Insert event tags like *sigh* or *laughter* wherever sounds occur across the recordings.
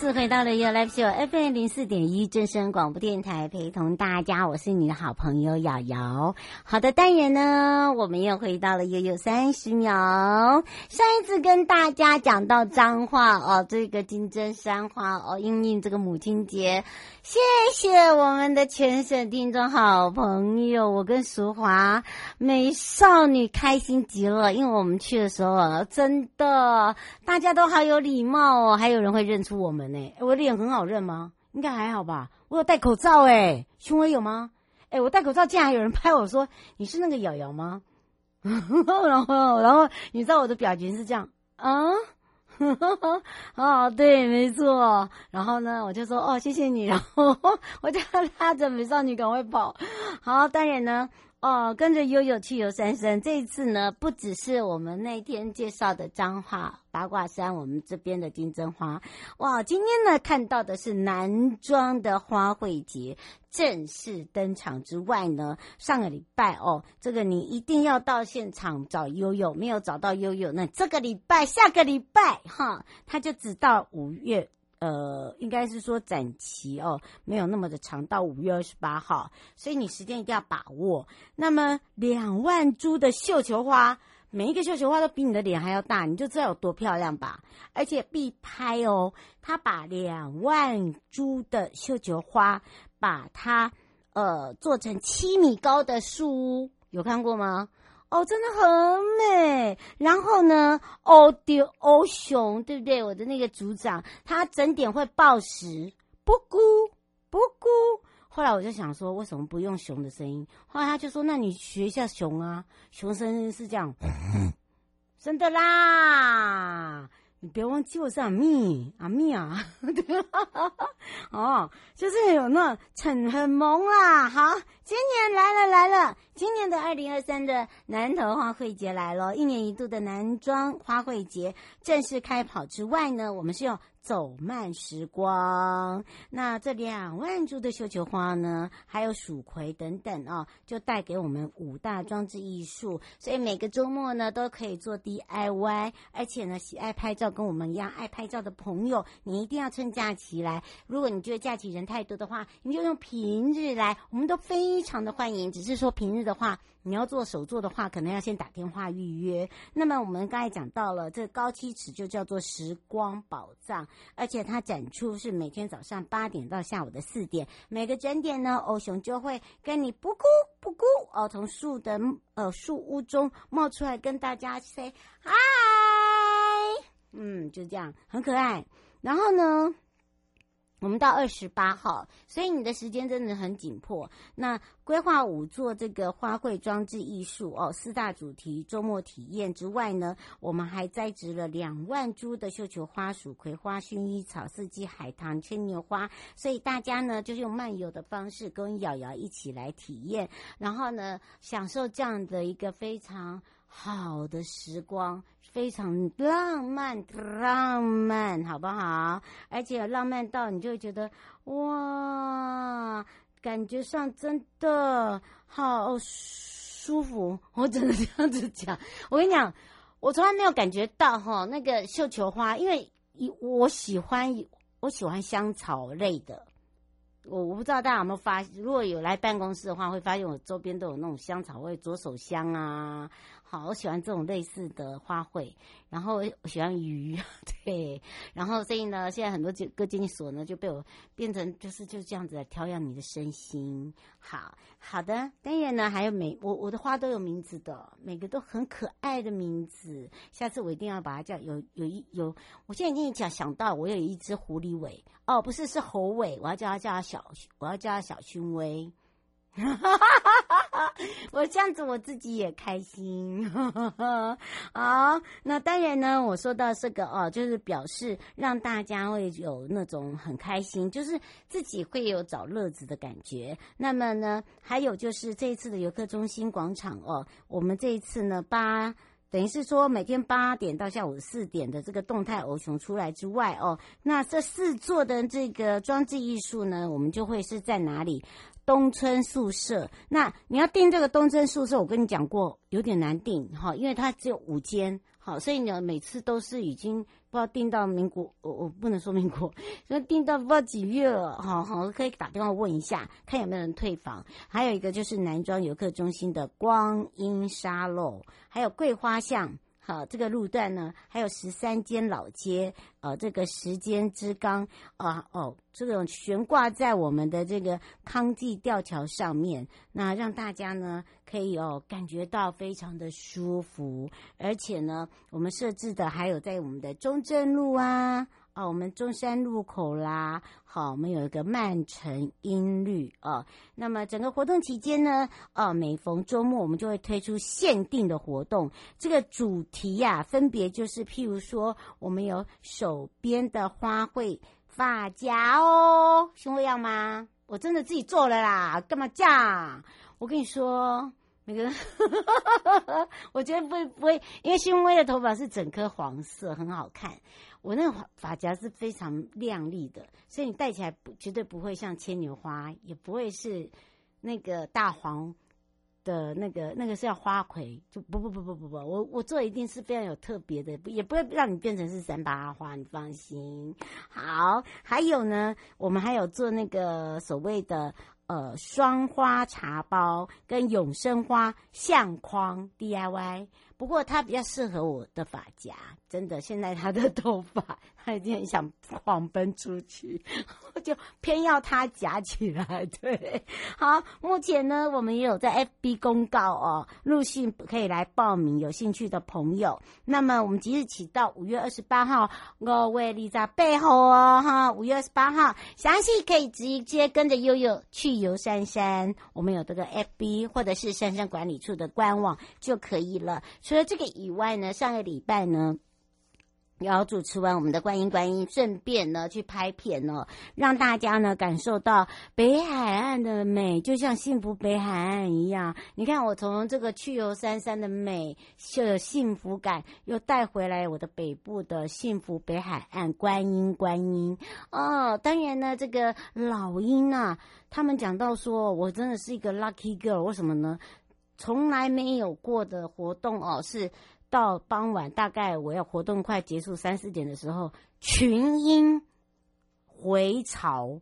次回到了 You Live Show FM 零四点一正声广播电台，陪同大家，我是你的好朋友瑶瑶。好的，当然呢，我们又回到了悠悠三十秒。上一次跟大家讲到脏话哦，这个金针山花哦，因应这个母亲节，谢谢我们的全省听众好朋友，我跟淑华美少女开心极了，因为我们去的时候啊，真的大家都好有礼貌哦，还有人会认出我们。呢，我脸很好认吗？应该还好吧。我有戴口罩哎，胸围有吗？哎，我戴口罩竟然还有人拍我说，你是那个瑶瑶吗？*laughs* 然后，然后你知道我的表情是这样啊？*laughs* 哦，对，没错。然后呢，我就说哦，谢谢你。*laughs* 然后我就拉着美少女赶快跑。好，当然呢。哦，跟着悠悠去游三山。这一次呢，不只是我们那天介绍的彰化八卦山，我们这边的金针花。哇，今天呢看到的是南庄的花卉节正式登场之外呢，上个礼拜哦，这个你一定要到现场找悠悠，没有找到悠悠，那这个礼拜、下个礼拜哈，他就只到五月。呃，应该是说展期哦，没有那么的长，到五月二十八号，所以你时间一定要把握。那么两万株的绣球花，每一个绣球花都比你的脸还要大，你就知道有多漂亮吧？而且必拍哦，他把两万株的绣球花，把它呃做成七米高的树屋，有看过吗？哦，真的很美。然后呢，哦丢欧熊，对不对？我的那个组长，他整点会报时，不咕不咕。后来我就想说，为什么不用熊的声音？后来他就说，那你学一下熊啊，熊声音是这样，真的啦。你别忘记我是阿蜜阿蜜啊，*laughs* 哦，就是有那很很萌啦。好，今年来了来了，今年的二零二三的南投花卉节来了，一年一度的男装花卉节正式开跑之外呢，我们是用。走慢时光，那这两万株的绣球花呢，还有蜀葵等等啊、哦，就带给我们五大装置艺术。所以每个周末呢，都可以做 DIY，而且呢，喜爱拍照跟我们一样爱拍照的朋友，你一定要趁假期来。如果你觉得假期人太多的话，你就用平日来，我们都非常的欢迎。只是说平日的话，你要做手作的话，可能要先打电话预约。那么我们刚才讲到了，这高七尺就叫做时光宝藏。而且它展出是每天早上八点到下午的四点，每个整点呢，欧熊就会跟你布咕布咕哦，从树的呃树屋中冒出来跟大家 say 嗨，嗯，就这样很可爱。然后呢，我们到二十八号，所以你的时间真的很紧迫。那规划五座这个花卉装置艺术哦，四大主题周末体验之外呢，我们还栽植了两万株的绣球花、蜀葵花、薰衣草、四季海棠、牵牛花。所以大家呢，就是用漫游的方式跟瑶瑶一起来体验，然后呢，享受这样的一个非常好的时光。非常浪漫，浪漫，好不好？而且浪漫到你就会觉得哇，感觉上真的好舒服。我只能这样子讲。我跟你讲，我从来没有感觉到哈那个绣球花，因为我喜欢我喜欢香草类的。我我不知道大家有没有发，如果有来办公室的话，会发现我周边都有那种香草味左手香啊。好，我喜欢这种类似的花卉，然后我喜欢鱼，*laughs* 对，然后所以呢，现在很多各经纪所呢就被我变成就是就这样子来调养你的身心。好好的，当然呢还有每我我的花都有名字的，每个都很可爱的名字。下次我一定要把它叫有有一有，我现在已经讲想到我有一只狐狸尾哦，不是是猴尾，我要叫它叫它小，我要叫它小薰薇。哈哈哈哈我这样子我自己也开心，*laughs* 好，那当然呢，我说到这个哦，就是表示让大家会有那种很开心，就是自己会有找乐子的感觉。那么呢，还有就是这一次的游客中心广场哦，我们这一次呢八。等于是说，每天八点到下午四点的这个动态偶熊出来之外哦，那这四座的这个装置艺术呢，我们就会是在哪里？东村宿舍。那你要订这个东村宿舍，我跟你讲过，有点难订哈，因为它只有五间。好，所以呢，每次都是已经不知道订到民国，我我不能说民国，*laughs* 所以订到不知道几月了。好好，可以打电话问一下，看有没有人退房。还有一个就是南庄游客中心的光阴沙漏，还有桂花巷。好，这个路段呢，还有十三间老街，呃，这个时间之钢啊，哦，这种悬挂在我们的这个康济吊桥上面，那让大家呢可以哦感觉到非常的舒服，而且呢，我们设置的还有在我们的中正路啊。哦，我们中山路口啦，好，我们有一个曼城音律哦。那么整个活动期间呢，哦，每逢周末我们就会推出限定的活动。这个主题呀、啊，分别就是譬如说，我们有手编的花卉发夹哦，胸围要吗？我真的自己做了啦，干嘛这样？我跟你说。那个，*laughs* 我觉得不会不会，因为薰薇的头发是整颗黄色，很好看。我那个发夹是非常亮丽的，所以你戴起来不绝对不会像牵牛花，也不会是那个大黄的那个那个是要花魁，就不不不不不不，我我做一定是非常有特别的，也不会让你变成是三八花，你放心。好，还有呢，我们还有做那个所谓的。呃，双花茶包跟永生花相框 DIY，不过它比较适合我的发夹，真的。现在他的头发，他已经很想狂奔出去，我 *laughs* 就偏要他夹起来。对，好，目前呢，我们也有在 FB 公告哦，陆续可以来报名，有兴趣的朋友。那么我们即日起到五月二十八号，我为你在背后哦，哈，五月二十八号，详细可以直接跟着悠悠去。游珊珊，我们有这个 FB 或者是珊珊管理处的官网就可以了。除了这个以外呢，上个礼拜呢，要主持完我们的观音观音，顺便呢去拍片哦，让大家呢感受到北海岸的美，就像幸福北海岸一样。你看，我从这个去游山山的美，就有幸福感，又带回来我的北部的幸福北海岸观音观音哦。当然呢，这个老鹰啊。他们讲到说，我真的是一个 lucky girl，为什么呢？从来没有过的活动哦，是到傍晚，大概我要活动快结束三四点的时候，群鹰回巢，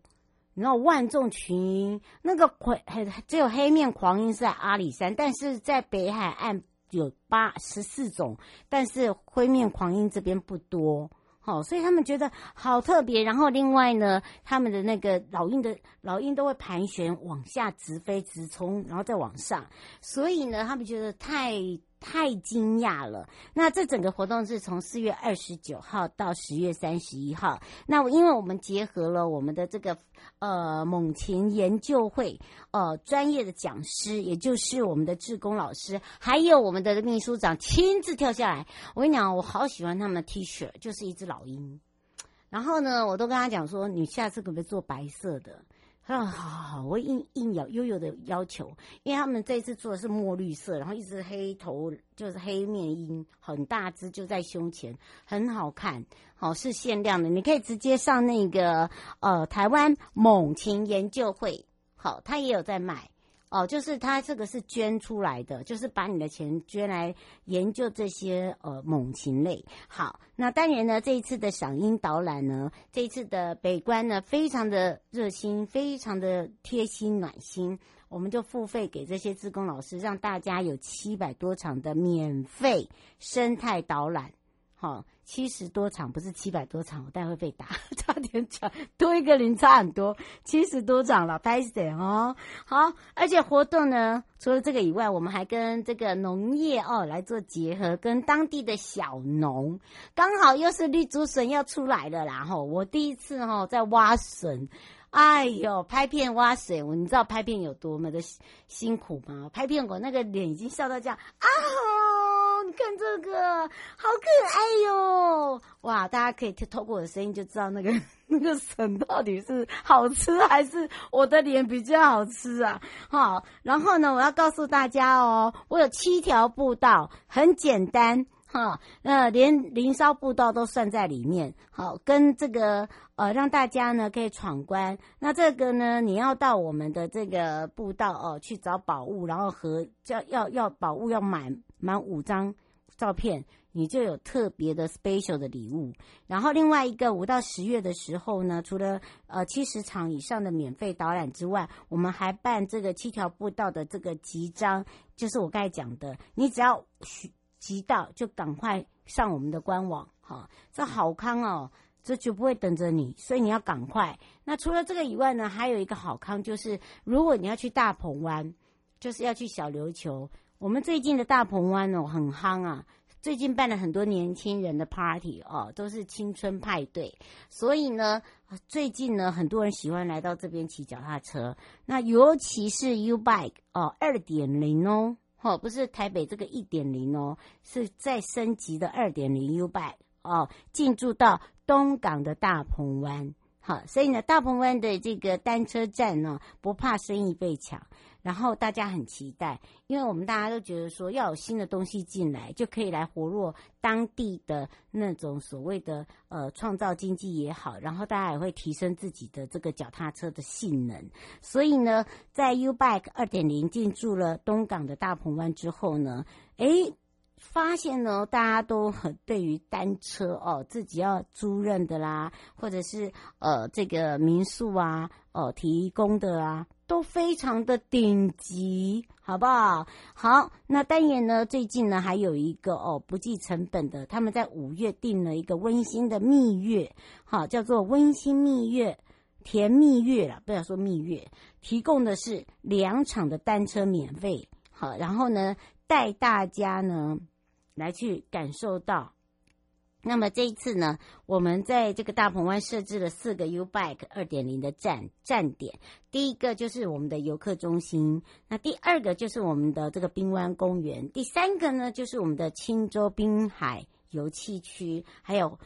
你知道万众群鹰，那个回只有黑面狂鹰是在阿里山，但是在北海岸有八十四种，但是灰面狂鹰这边不多。哦，所以他们觉得好特别。然后另外呢，他们的那个老鹰的老鹰都会盘旋往下直飞直冲，然后再往上。所以呢，他们觉得太。太惊讶了！那这整个活动是从四月二十九号到十月三十一号。那因为我们结合了我们的这个呃猛禽研究会呃专业的讲师，也就是我们的志工老师，还有我们的秘书长亲自跳下来。我跟你讲，我好喜欢他们的 T 恤，就是一只老鹰。然后呢，我都跟他讲说，你下次可不可以做白色的？啊，好好好，我应应要悠悠的要求，因为他们这一次做的是墨绿色，然后一只黑头就是黑面鹰，很大只，就在胸前，很好看，好，是限量的，你可以直接上那个呃台湾猛禽研究会，好，他也有在卖，哦，就是他这个是捐出来的，就是把你的钱捐来研究这些呃猛禽类。好，那当然呢，这一次的赏鹰导览呢，这一次的北关呢，非常的热心，非常的贴心暖心，我们就付费给这些志工老师，让大家有七百多场的免费生态导览。好。七十多场不是七百多场，我待会被打，*laughs* 差点讲多一个零差很多，七十多场了，拍死哦！好，而且活动呢，除了这个以外，我们还跟这个农业哦来做结合，跟当地的小农，刚好又是绿竹笋要出来了啦！吼，我第一次哈在挖笋，哎呦，拍片挖笋，我你知道拍片有多么的辛苦吗？拍片我那个脸已经笑到这样啊！看这个，好可爱哟！哇，大家可以透过我的声音就知道那个 *laughs* 那个笋到底是好吃还是我的脸比较好吃啊？好，然后呢，我要告诉大家哦，我有七条步道，很简单哈，那连灵烧步道都算在里面。好，跟这个呃，让大家呢可以闯关。那这个呢，你要到我们的这个步道哦去找宝物，然后和要要要宝物要满。满五张照片，你就有特别的 special 的礼物。然后另外一个，五到十月的时候呢，除了呃七十场以上的免费导览之外，我们还办这个七条步道的这个集章，就是我刚才讲的，你只要集到就赶快上我们的官网，哈，这好康哦，这就不会等着你，所以你要赶快。那除了这个以外呢，还有一个好康就是，如果你要去大鹏湾，就是要去小琉球。我们最近的大鹏湾哦很夯啊，最近办了很多年轻人的 party 哦，都是青春派对，所以呢，最近呢很多人喜欢来到这边骑脚踏车，那尤其是 U Bike 哦二点零哦，哦不是台北这个一点零哦，是在升级的二点零 U Bike 哦，进驻到东港的大鹏湾，好，所以呢大鹏湾的这个单车站呢不怕生意被抢。然后大家很期待，因为我们大家都觉得说要有新的东西进来，就可以来活络当地的那种所谓的呃创造经济也好，然后大家也会提升自己的这个脚踏车的性能。所以呢，在 U Bike 二点零进驻了东港的大鹏湾之后呢，诶，发现呢大家都很对于单车哦，*laughs* 自己要租赁的啦，或者是呃这个民宿啊，哦、提供的啊。都非常的顶级，好不好？好，那当然呢，最近呢还有一个哦不计成本的，他们在五月订了一个温馨的蜜月，好，叫做温馨蜜月，甜蜜月了，不要说蜜月，提供的是两场的单车免费，好，然后呢带大家呢来去感受到。那么这一次呢，我们在这个大鹏湾设置了四个 U Bike 二点零的站站点。第一个就是我们的游客中心，那第二个就是我们的这个滨湾公园，第三个呢就是我们的青州滨海游憩区，还有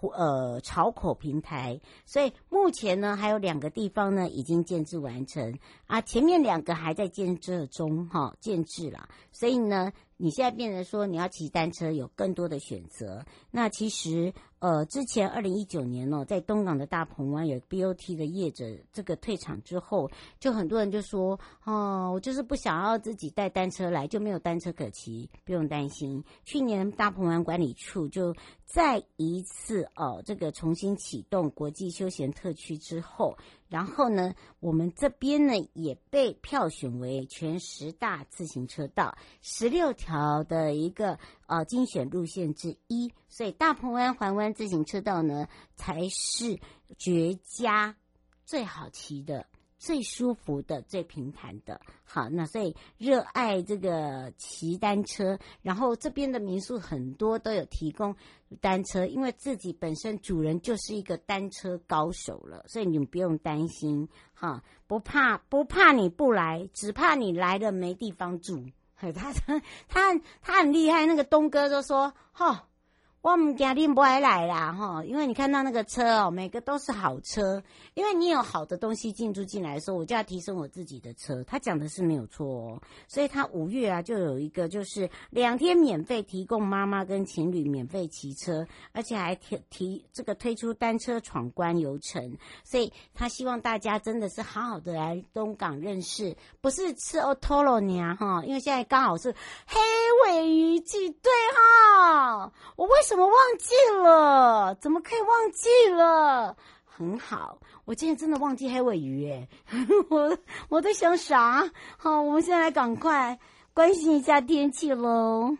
呃潮口平台。所以目前呢还有两个地方呢已经建制完成啊，前面两个还在建设中哈，建制了。所以呢。你现在变成说你要骑单车有更多的选择，那其实呃之前二零一九年呢、哦，在东港的大鹏湾有 BOT 的业者这个退场之后，就很多人就说哦，我就是不想要自己带单车来，就没有单车可骑，不用担心。去年大鹏湾管理处就再一次哦这个重新启动国际休闲特区之后。然后呢，我们这边呢也被票选为全十大自行车道十六条的一个呃精选路线之一，所以大鹏湾环湾自行车道呢才是绝佳最好骑的。最舒服的、最平坦的，好，那所以热爱这个骑单车，然后这边的民宿很多都有提供单车，因为自己本身主人就是一个单车高手了，所以你们不用担心，哈，不怕不怕你不来，只怕你来了没地方住。他 *laughs* 他他他很厉害，那个东哥就说，哈。我们家庭不爱来啦，哈，因为你看到那个车哦，每个都是好车，因为你有好的东西进驻进来的时候，我就要提升我自己的车。他讲的是没有错哦，所以他五月啊就有一个就是两天免费提供妈妈跟情侣免费骑车，而且还提提这个推出单车闯关游程，所以他希望大家真的是好好的来东港认识，不是吃 Otoro 呀哈，因为现在刚好是黑尾鱼季，对哈，我为什么？怎么忘记了，怎么可以忘记了？很好，我今天真的忘记黑尾鱼哎，*laughs* 我我在想啥？好，我们现在赶快关心一下天气喽。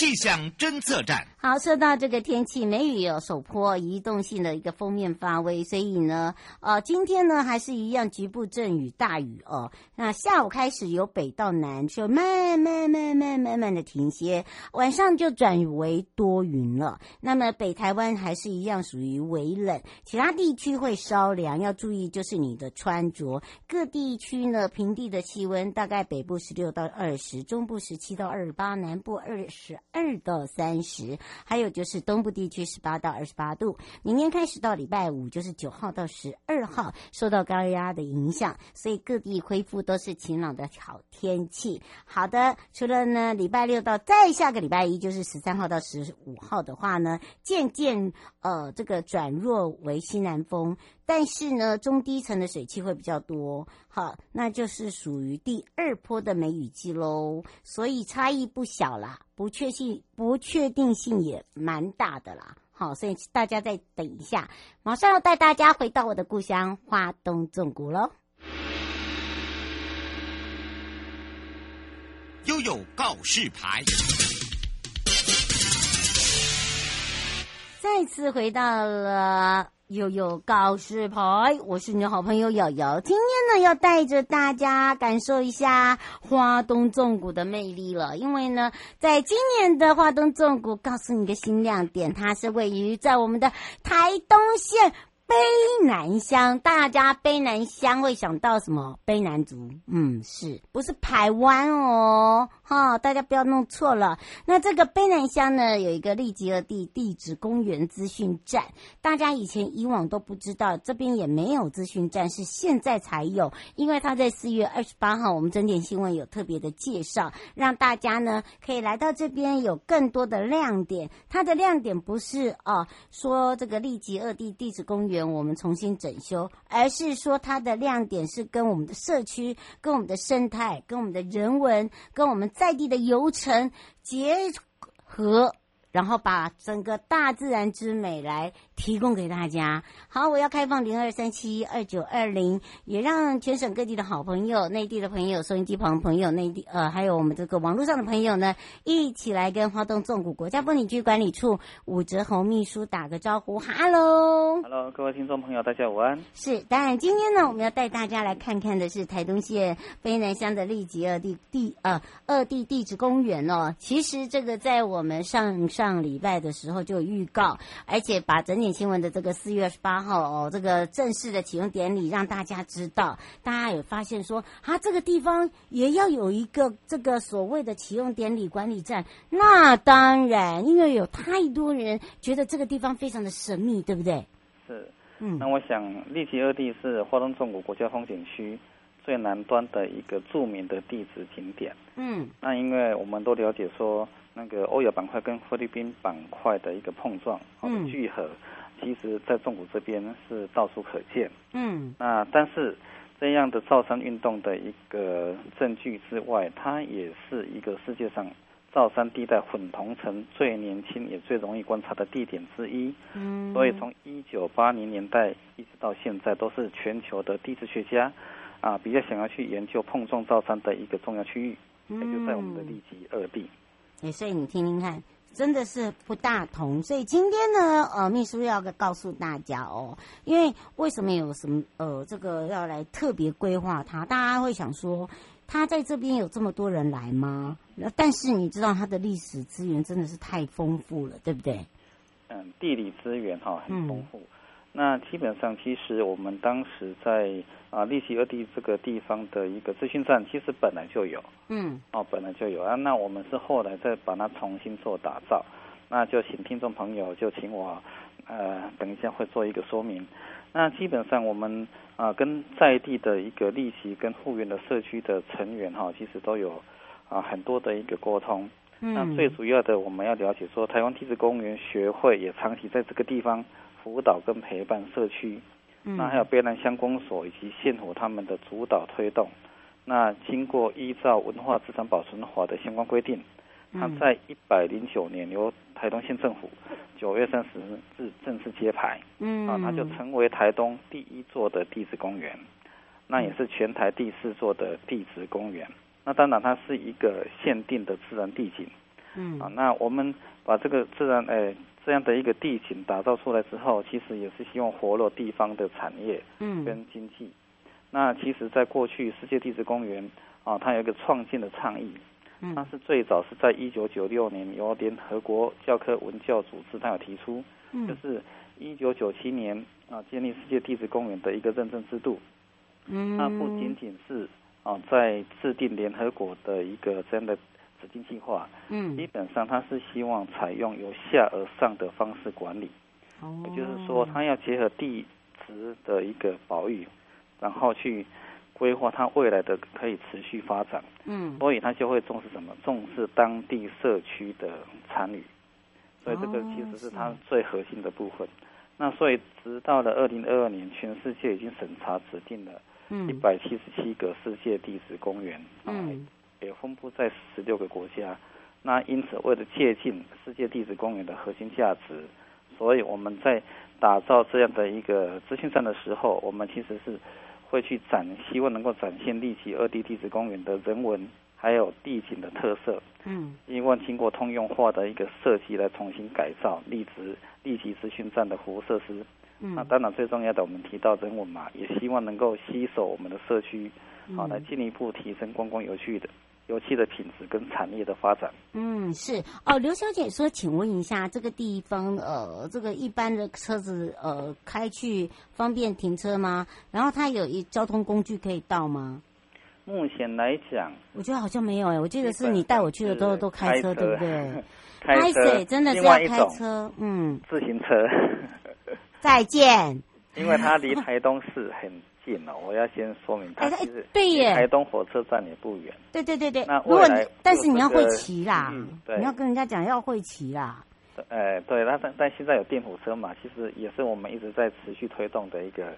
气象侦测站。好，说到这个天气，梅雨有首波移动性的一个封面发威，所以呢，呃，今天呢还是一样局部阵雨、大雨哦。那下午开始由北到南就慢慢慢慢慢慢的停歇，晚上就转为多云了。那么北台湾还是一样属于微冷，其他地区会稍凉，要注意就是你的穿着。各地区呢，平地的气温大概北部十六到二十，中部十七到二十八，南部二十。二到三十，还有就是东部地区十八到二十八度。明天开始到礼拜五，就是九号到十二号，受到高压的影响，所以各地恢复都是晴朗的好天气。好的，除了呢，礼拜六到再下个礼拜一，就是十三号到十五号的话呢，渐渐呃这个转弱为西南风。但是呢，中低层的水汽会比较多，好，那就是属于第二波的梅雨季喽，所以差异不小啦，不确性不确定性也蛮大的啦，好，所以大家再等一下，马上要带大家回到我的故乡花东纵谷喽。悠悠告示牌。再次回到了。悠悠告示牌，我是你的好朋友瑶瑶。今天呢，要带着大家感受一下花东纵谷的魅力了。因为呢，在今年的花东纵谷，告诉你个新亮点，它是位于在我们的台东县。卑南乡，大家卑南乡会想到什么？卑南族，嗯，是不是台湾哦？哈，大家不要弄错了。那这个卑南乡呢，有一个立吉二地地质公园资讯站，大家以前以往都不知道，这边也没有资讯站，是现在才有。因为他在四月二十八号，我们整点新闻有特别的介绍，让大家呢可以来到这边有更多的亮点。它的亮点不是哦，说这个立吉二地地质公园。我们重新整修，而是说它的亮点是跟我们的社区、跟我们的生态、跟我们的人文、跟我们在地的游程结合。然后把整个大自然之美来提供给大家。好，我要开放零二三七二九二零，也让全省各地的好朋友、内地的朋友、收音机旁朋友、内地呃，还有我们这个网络上的朋友呢，一起来跟花东纵谷国家风景区管理处武哲宏秘书打个招呼。哈喽，哈喽，各位听众朋友，大家午安。是，当然今天呢，我们要带大家来看看的是台东县卑南乡的立吉二地地呃二地地质公园哦。其实这个在我们上。上礼拜的时候就有预告，而且把整点新闻的这个四月二十八号哦，这个正式的启用典礼让大家知道。大家有发现说，啊，这个地方也要有一个这个所谓的启用典礼管理站。那当然，因为有太多人觉得这个地方非常的神秘，对不对？是，嗯。那我想，立即二地是华东纵谷国家风景区最南端的一个著名的地质景点。嗯。那因为我们都了解说。那个欧亚板块跟菲律宾板块的一个碰撞，嗯，聚合，其实在中谷这边是到处可见。嗯，那但是这样的造山运动的一个证据之外，它也是一个世界上造山地带混同层最年轻也最容易观察的地点之一。嗯，所以从一九八零年代一直到现在，都是全球的地质学家啊比较想要去研究碰撞造山的一个重要区域，也就在我们的立即恶地。欸，所以你听听看，真的是不大同。所以今天呢，呃，秘书要告诉大家哦，因为为什么有什么呃，这个要来特别规划它？大家会想说，他在这边有这么多人来吗？那但是你知道，它的历史资源真的是太丰富了，对不对？嗯，地理资源哈很丰富。那基本上，其实我们当时在啊利息二地这个地方的一个资讯站，其实本来就有，嗯，哦，本来就有啊。那我们是后来再把它重新做打造，那就请听众朋友就请我，呃，等一下会做一个说明。那基本上我们啊跟在地的一个利息跟护园的社区的成员哈，其实都有啊很多的一个沟通。嗯，那最主要的我们要了解说，台湾地质公园学会也长期在这个地方。辅导跟陪伴社区，那还有卑南乡公所以及县府他们的主导推动，那经过依照文化资产保存法的相关规定，它在一百零九年由台东县政府九月三十日正式揭牌，嗯，啊，它就成为台东第一座的地质公园，那也是全台第四座的地质公园。那当然它是一个限定的自然地景，嗯，啊，那我们把这个自然，哎。这样的一个地景打造出来之后，其实也是希望活络地方的产业，嗯，跟经济。嗯、那其实，在过去世界地质公园啊，它有一个创建的倡议，嗯，它是最早是在一九九六年由联合国教科文教组织它有提出，嗯，就是一九九七年啊建立世界地质公园的一个认证制度，嗯，那不仅仅是啊在制定联合国的一个这样的。指定计划，嗯，基本上它是希望采用由下而上的方式管理，哦，也就是说，它要结合地质的一个保育，然后去规划它未来的可以持续发展，嗯，所以它就会重视什么？重视当地社区的参与，所以这个其实是它最核心的部分。哦，那所以直到了二零二二年，全世界已经审查指定了，一百七十七个世界地质公园，嗯。也分布在十六个国家，那因此为了接近世界地质公园的核心价值，所以我们在打造这样的一个资讯站的时候，我们其实是会去展，希望能够展现力奇二地地质公园的人文还有地景的特色。嗯，希望经过通用化的一个设计来重新改造力值力奇资讯站的服务设施。嗯，那当然最重要的，我们提到人文嘛，也希望能够吸收我们的社区，好来进一步提升观光有趣的。油气的品质跟产业的发展。嗯，是哦，刘小姐说，请问一下，这个地方呃，这个一般的车子呃开去方便停车吗？然后它有一交通工具可以到吗？目前来讲，我觉得好像没有哎，我记得是你带我去的都都开车，对不对？开车真的是要开车，嗯，自行车。*laughs* 再见。因为它离台东市很。近了，我要先说明，它其实对耶，台东火车站也不远。对对对对。那如果你但是你要会骑啦，对你要跟人家讲要会骑啦。呃，对，那但但现在有电火车嘛，其实也是我们一直在持续推动的一个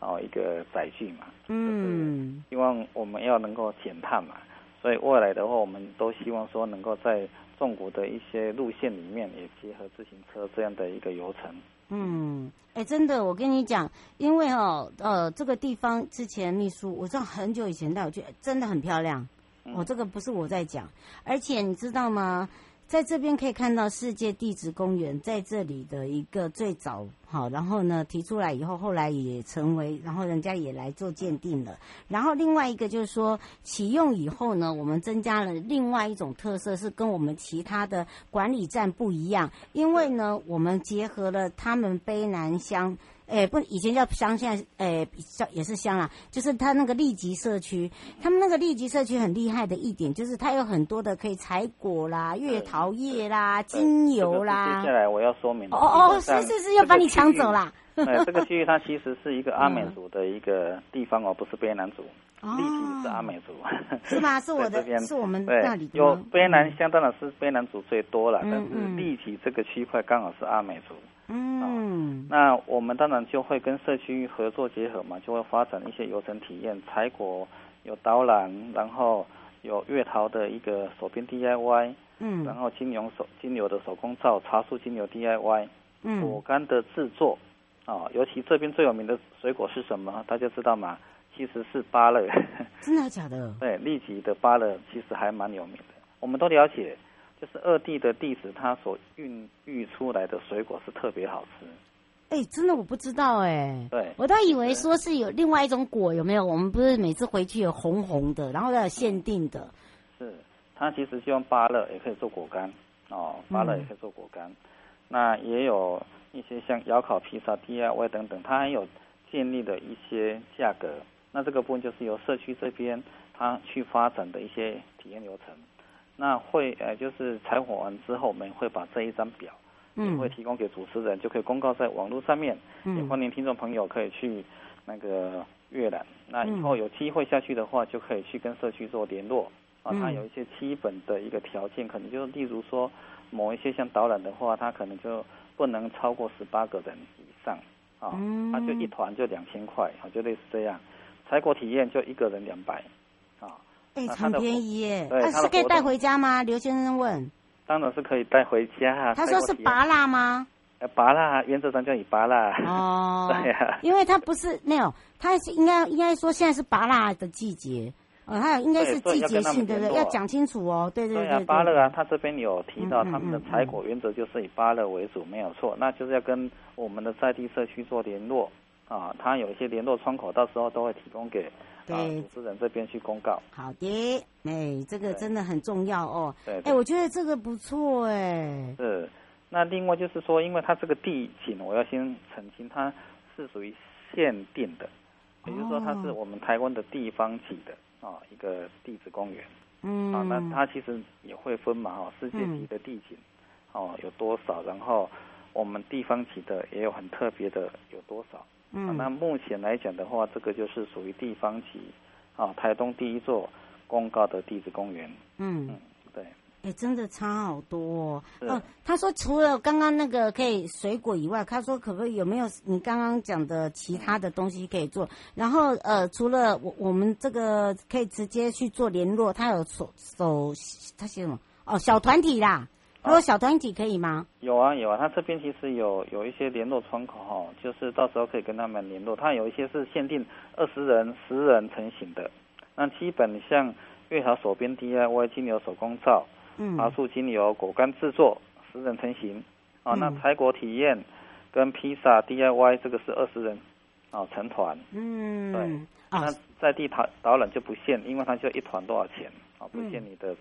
哦一个载具嘛。嗯。希望我们要能够减碳嘛，所以未来的话，我们都希望说能够在纵谷的一些路线里面也结合自行车这样的一个游程。嗯，哎，真的，我跟你讲，因为哦，呃，这个地方之前秘书我知道很久以前带我去，真的很漂亮。我、哦、这个不是我在讲，而且你知道吗？在这边可以看到世界地质公园在这里的一个最早好，然后呢提出来以后，后来也成为，然后人家也来做鉴定了。然后另外一个就是说启用以后呢，我们增加了另外一种特色，是跟我们其他的管理站不一样，因为呢我们结合了他们卑南乡。哎，不，以前叫乡，现在哎，叫也是乡啦。就是它那个利吉社区，他们那个利吉社区很厉害的一点，就是它有很多的可以采果啦、月桃叶啦、精油啦。接下来我要说明。哦哦，是是是，要把你抢走啦。*laughs* 哎，这个区域它其实是一个阿美族的一个地方哦，不是卑南族。力奇是阿美族。*laughs* 是吗？*laughs* 是我的，是我们那里的。有卑南相当的是卑南族最多了，但是地体这个区块刚好是阿美族。嗯，那我们当然就会跟社区合作结合嘛，就会发展一些游程体验，采果有导览，然后有月桃的一个手编 DIY，嗯，然后金牛手精油的手工皂，茶树精油 DIY，嗯，果干的制作，啊，尤其这边最有名的水果是什么？大家知道吗？其实是芭乐。*laughs* 真的假的？对，力奇的芭乐其实还蛮有名的，我们都了解。就是二地的地质，它所孕育出来的水果是特别好吃。哎、欸，真的我不知道哎、欸。对，我倒以为说是有另外一种果，有没有？我们不是每次回去有红红的，然后要有限定的。是，它其实就用芭乐也可以做果干哦，芭乐也可以做果干。嗯、那也有一些像窑烤、披萨、DIY 等等，它还有建立的一些价格。那这个部分就是由社区这边它去发展的一些体验流程。那会呃就是采访完之后，我们会把这一张表，嗯，会提供给主持人，就可以公告在网络上面，嗯，也欢迎听众朋友可以去那个阅览。那以后有机会下去的话，就可以去跟社区做联络。啊，它有一些基本的一个条件，可能就是例如说某一些像导览的话，它可能就不能超过十八个人以上啊，它就一团就两千块啊，就类似这样。采果体验就一个人两百啊，哎，很便宜耶。它是可以带回家吗？刘先生问。当然是可以带回家啊。他说是拔蜡吗？呃，拔蜡原则上叫你拔蜡。哦。*laughs* 对呀。因为它不是没有，它是应该应该说现在是拔蜡的季节。哦，还有应该是季节性的，要讲清楚哦。对对对，对。芭乐啊，他这边有提到他们的采果原则就是以芭乐为主，没有错。那就是要跟我们的在地社区做联络啊，他有一些联络窗口，到时候都会提供给啊主持人这边去公告。好的，哎，这个真的很重要哦。对。哎，我觉得这个不错哎。是。那另外就是说，因为它这个地景，我要先澄清，它是属于限定的，也就是说，它是我们台湾的地方级的。啊，一个地质公园，嗯，啊，那它其实也会分嘛，哈，世界级的地景，哦、嗯啊，有多少？然后我们地方级的也有很特别的，有多少？嗯、啊，那目前来讲的话，这个就是属于地方级，啊，台东第一座公告的地质公园，嗯。嗯哎，真的差好多哦！他说除了刚刚那个可以水果以外，他说可不可以有没有你刚刚讲的其他的东西可以做？然后呃，除了我我们这个可以直接去做联络，他有手手他写什么？哦，小团体啦，他说小团体可以吗？啊有啊有啊，他这边其实有有一些联络窗口哈，就是到时候可以跟他们联络。他有一些是限定二十人、十人成型的，那基本像月桃手编 DIY 金牛手工皂。嗯，麻树精油果干制作，十人成型，啊，那采果体验跟披萨 DIY 这个是二十人，啊，成团，嗯，对，啊、那在地导导览就不限，因为它就一团多少钱，啊，不限你的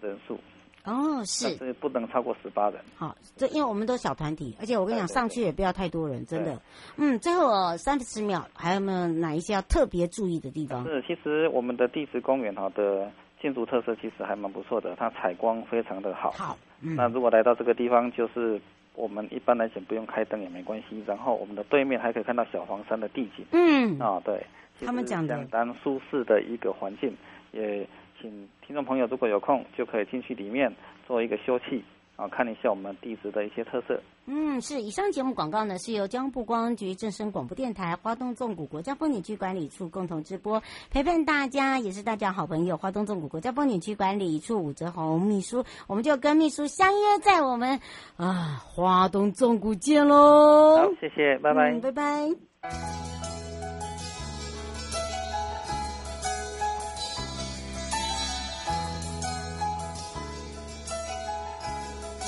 人数，哦，是，是不能超过十八人，好，这因为我们都小团体，而且我跟你讲，上去也不要太多人，真的，嗯，最后三十秒，还有没有哪一些要特别注意的地方？是，其实我们的地质公园好的。建筑特色其实还蛮不错的，它采光非常的好。好，嗯、那如果来到这个地方，就是我们一般来讲不用开灯也没关系。然后我们的对面还可以看到小黄山的地景。嗯，啊、哦，对，他们讲的相当舒适的一个环境，也请听众朋友如果有空就可以进去里面做一个休憩。好，看一下我们地质的一些特色。嗯，是。以上节目广告呢，是由江部观光局、正声广播电台、花东纵谷国家风景区管理处共同直播，陪伴大家，也是大家好朋友。花东纵谷国家风景区管理处武泽红秘书，我们就跟秘书相约在我们啊花东纵谷见喽。好，谢谢，拜拜，嗯、拜拜。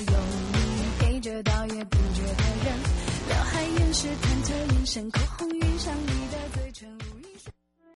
有你陪着，倒也不觉得冷。脑海掩饰忐忑眼神，空。